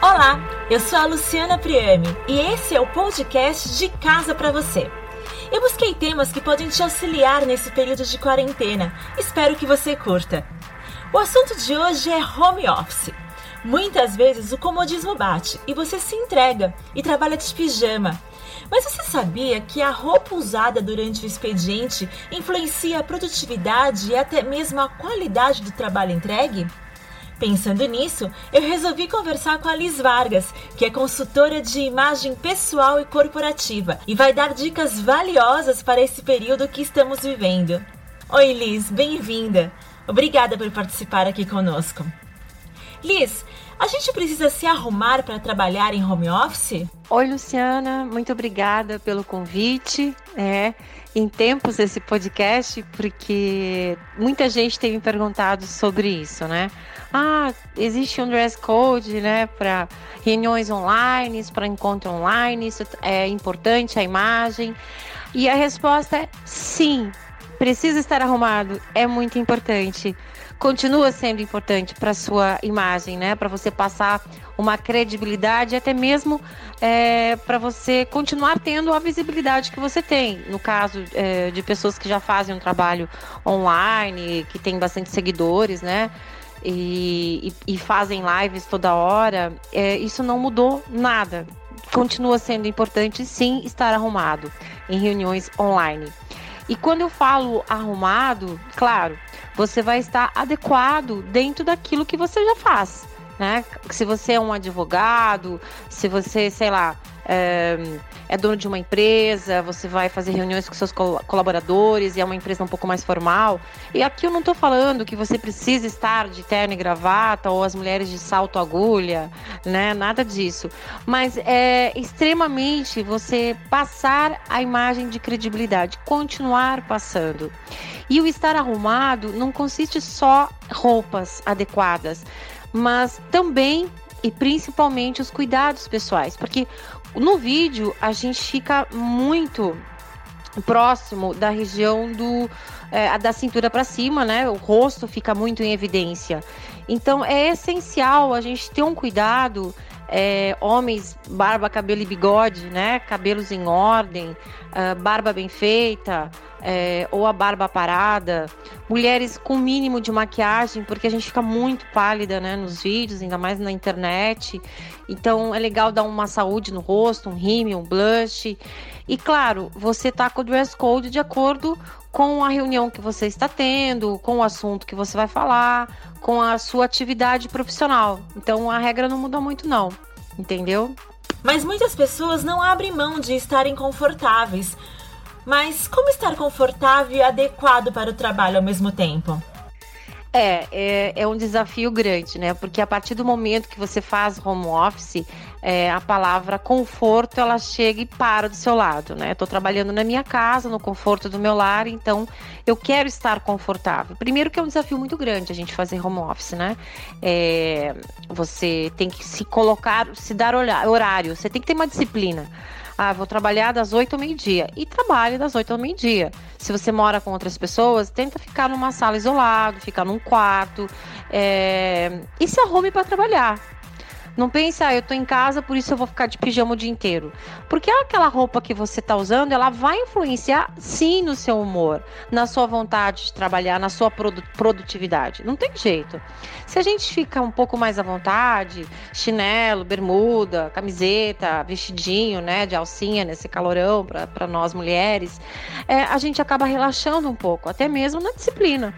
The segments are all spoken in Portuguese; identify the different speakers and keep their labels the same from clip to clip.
Speaker 1: Olá, eu sou a Luciana Priame e esse é o podcast de Casa para você. Eu busquei temas que podem te auxiliar nesse período de quarentena. Espero que você curta. O assunto de hoje é home office. Muitas vezes o comodismo bate e você se entrega e trabalha de pijama. Mas você sabia que a roupa usada durante o expediente influencia a produtividade e até mesmo a qualidade do trabalho entregue? Pensando nisso, eu resolvi conversar com a Liz Vargas, que é consultora de imagem pessoal e corporativa e vai dar dicas valiosas para esse período que estamos vivendo. Oi, Liz, bem-vinda. Obrigada por participar aqui conosco. Liz, a gente precisa se arrumar para trabalhar em home office?
Speaker 2: Oi, Luciana, muito obrigada pelo convite. É, em tempos esse podcast, porque muita gente tem me perguntado sobre isso, né? Ah, existe um dress code, né, para reuniões online, para encontro online, isso é importante a imagem. E a resposta é sim, precisa estar arrumado, é muito importante continua sendo importante para sua imagem, né? Para você passar uma credibilidade, até mesmo é, para você continuar tendo a visibilidade que você tem. No caso é, de pessoas que já fazem um trabalho online, que tem bastante seguidores, né? E, e, e fazem lives toda hora, é, isso não mudou nada. Continua sendo importante, sim, estar arrumado em reuniões online. E quando eu falo arrumado, claro, você vai estar adequado dentro daquilo que você já faz. Né? Se você é um advogado, se você, sei lá, é, é, dono de uma empresa, você vai fazer reuniões com seus colaboradores e é uma empresa um pouco mais formal. E aqui eu não estou falando que você precisa estar de terno e gravata ou as mulheres de salto agulha, né? Nada disso. Mas é extremamente você passar a imagem de credibilidade, continuar passando. E o estar arrumado não consiste só roupas adequadas, mas também e principalmente os cuidados pessoais, porque no vídeo a gente fica muito próximo da região do é, da cintura para cima, né? O rosto fica muito em evidência. Então é essencial a gente ter um cuidado é, homens, barba, cabelo e bigode, né? Cabelos em ordem, uh, barba bem feita, é, ou a barba parada. Mulheres com mínimo de maquiagem, porque a gente fica muito pálida, né? Nos vídeos, ainda mais na internet. Então é legal dar uma saúde no rosto, um rímel, um blush. E claro, você tá com o dress code de acordo com a reunião que você está tendo, com o assunto que você vai falar, com a sua atividade profissional. Então a regra não muda muito não, entendeu?
Speaker 1: Mas muitas pessoas não abrem mão de estarem confortáveis. Mas como estar confortável e adequado para o trabalho ao mesmo tempo?
Speaker 2: É, é, é, um desafio grande, né? Porque a partir do momento que você faz home office, é, a palavra conforto ela chega e para do seu lado, né? Estou trabalhando na minha casa, no conforto do meu lar, então eu quero estar confortável. Primeiro que é um desafio muito grande a gente fazer home office, né? É, você tem que se colocar, se dar horário, você tem que ter uma disciplina. Ah, vou trabalhar das 8 ao meio-dia. E trabalhe das 8 ao meio-dia. Se você mora com outras pessoas, tenta ficar numa sala isolado, ficar num quarto. É... E se arrume para trabalhar. Não pense, ah, eu tô em casa, por isso eu vou ficar de pijama o dia inteiro. Porque aquela roupa que você tá usando, ela vai influenciar sim no seu humor, na sua vontade de trabalhar, na sua produtividade. Não tem jeito. Se a gente fica um pouco mais à vontade, chinelo, bermuda, camiseta, vestidinho, né, de alcinha nesse calorão para nós mulheres, é, a gente acaba relaxando um pouco, até mesmo na disciplina.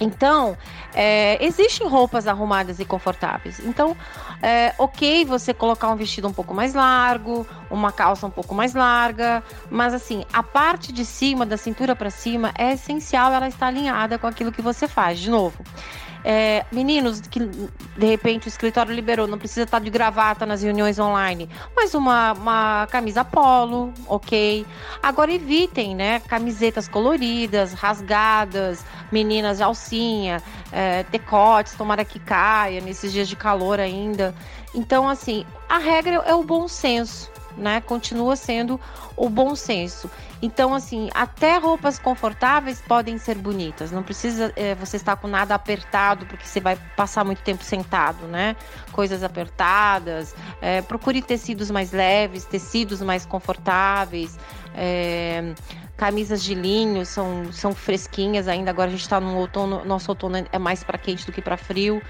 Speaker 2: Então, é, existem roupas arrumadas e confortáveis. Então, é ok você colocar um vestido um pouco mais largo, uma calça um pouco mais larga, mas assim, a parte de cima, da cintura para cima, é essencial ela estar alinhada com aquilo que você faz. De novo, é, meninos que de repente o escritório liberou, não precisa estar de gravata nas reuniões online, mas uma, uma camisa polo, ok. Agora evitem, né? Camisetas coloridas, rasgadas, meninas de alcinha, é, decotes, tomara que caia nesses dias de calor ainda. Então, assim, a regra é o bom senso né? Continua sendo o bom senso. Então, assim, até roupas confortáveis podem ser bonitas. Não precisa é, você estar com nada apertado, porque você vai passar muito tempo sentado, né? Coisas apertadas. É, procure tecidos mais leves, tecidos mais confortáveis. É, camisas de linho são, são fresquinhas ainda. Agora a gente está no outono, nosso outono é mais para quente do que para frio.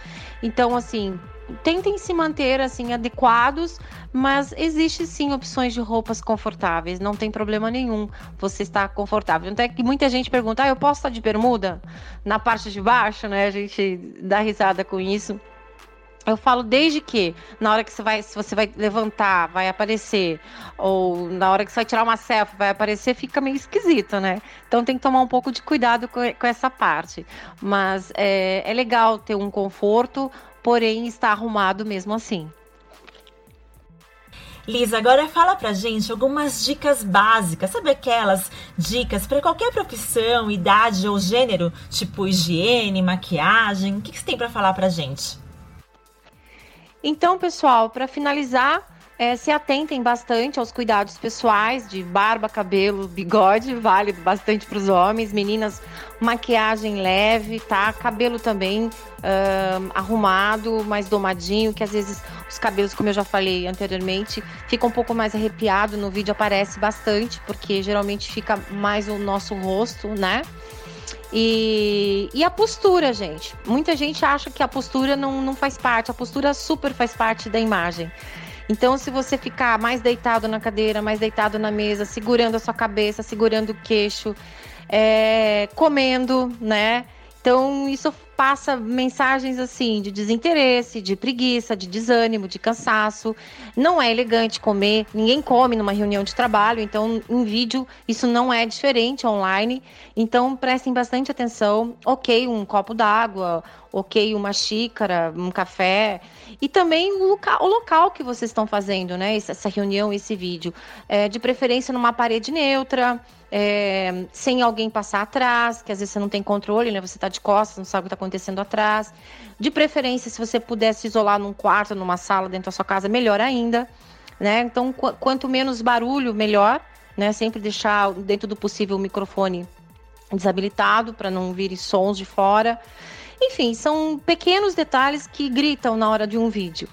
Speaker 2: Então, assim, tentem se manter assim adequados, mas existe sim opções de roupas confortáveis, não tem problema nenhum você estar confortável. Até que muita gente pergunta: ah, eu posso estar de bermuda na parte de baixo, né? A gente dá risada com isso. Eu falo desde que na hora que você vai, se você vai levantar, vai aparecer, ou na hora que você vai tirar uma selfie, vai aparecer, fica meio esquisito, né? Então tem que tomar um pouco de cuidado com, com essa parte. Mas é, é legal ter um conforto, porém está arrumado mesmo assim.
Speaker 1: Liz, agora fala pra gente algumas dicas básicas, sabe aquelas dicas para qualquer profissão, idade ou gênero, tipo higiene, maquiagem, o que, que você tem para falar pra gente?
Speaker 2: Então, pessoal, para finalizar, é, se atentem bastante aos cuidados pessoais de barba, cabelo, bigode, válido bastante para os homens, meninas, maquiagem leve, tá? Cabelo também uh, arrumado, mais domadinho, que às vezes os cabelos, como eu já falei anteriormente, ficam um pouco mais arrepiado. No vídeo aparece bastante, porque geralmente fica mais o nosso rosto, né? E, e a postura, gente. Muita gente acha que a postura não, não faz parte. A postura super faz parte da imagem. Então, se você ficar mais deitado na cadeira, mais deitado na mesa, segurando a sua cabeça, segurando o queixo, é, comendo, né? Então, isso passa mensagens assim de desinteresse, de preguiça, de desânimo, de cansaço. Não é elegante comer, ninguém come numa reunião de trabalho, então em vídeo isso não é diferente online. Então prestem bastante atenção. Ok, um copo d'água, ok, uma xícara, um café. E também o local, o local que vocês estão fazendo, né? Essa reunião, esse vídeo. É, de preferência numa parede neutra. É, sem alguém passar atrás, que às vezes você não tem controle, né? Você está de costas, não sabe o que está acontecendo atrás. De preferência, se você pudesse isolar num quarto, numa sala dentro da sua casa, melhor ainda, né? Então, qu quanto menos barulho, melhor, né? Sempre deixar dentro do possível o microfone desabilitado para não vir sons de fora. Enfim, são pequenos detalhes que gritam na hora de um vídeo.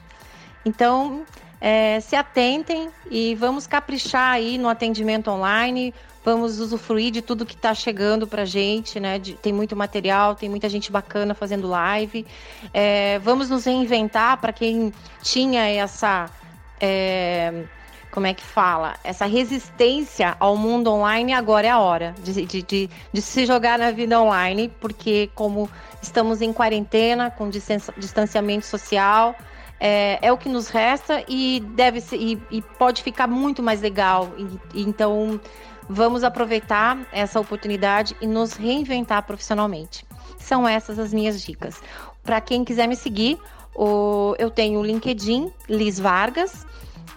Speaker 2: Então, é, se atentem e vamos caprichar aí no atendimento online vamos usufruir de tudo que está chegando para gente, né? De, tem muito material, tem muita gente bacana fazendo live. É, vamos nos reinventar para quem tinha essa. É, como é que fala? Essa resistência ao mundo online, agora é a hora de, de, de, de se jogar na vida online, porque como estamos em quarentena, com distanciamento social, é, é, o que nos resta e deve ser, e, e pode ficar muito mais legal. E, então Vamos aproveitar essa oportunidade e nos reinventar profissionalmente. São essas as minhas dicas. Para quem quiser me seguir, o, eu tenho o LinkedIn, Liz Vargas,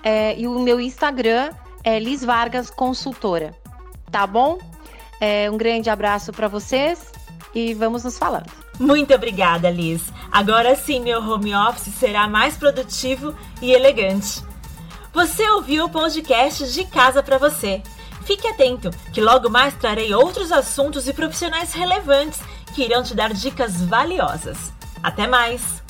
Speaker 2: é, e o meu Instagram é Liz Vargas Consultora. Tá bom? É, um grande abraço para vocês e vamos nos falando.
Speaker 1: Muito obrigada, Liz. Agora sim, meu home office será mais produtivo e elegante. Você ouviu o podcast de casa para você. Fique atento, que logo mais trarei outros assuntos e profissionais relevantes que irão te dar dicas valiosas. Até mais!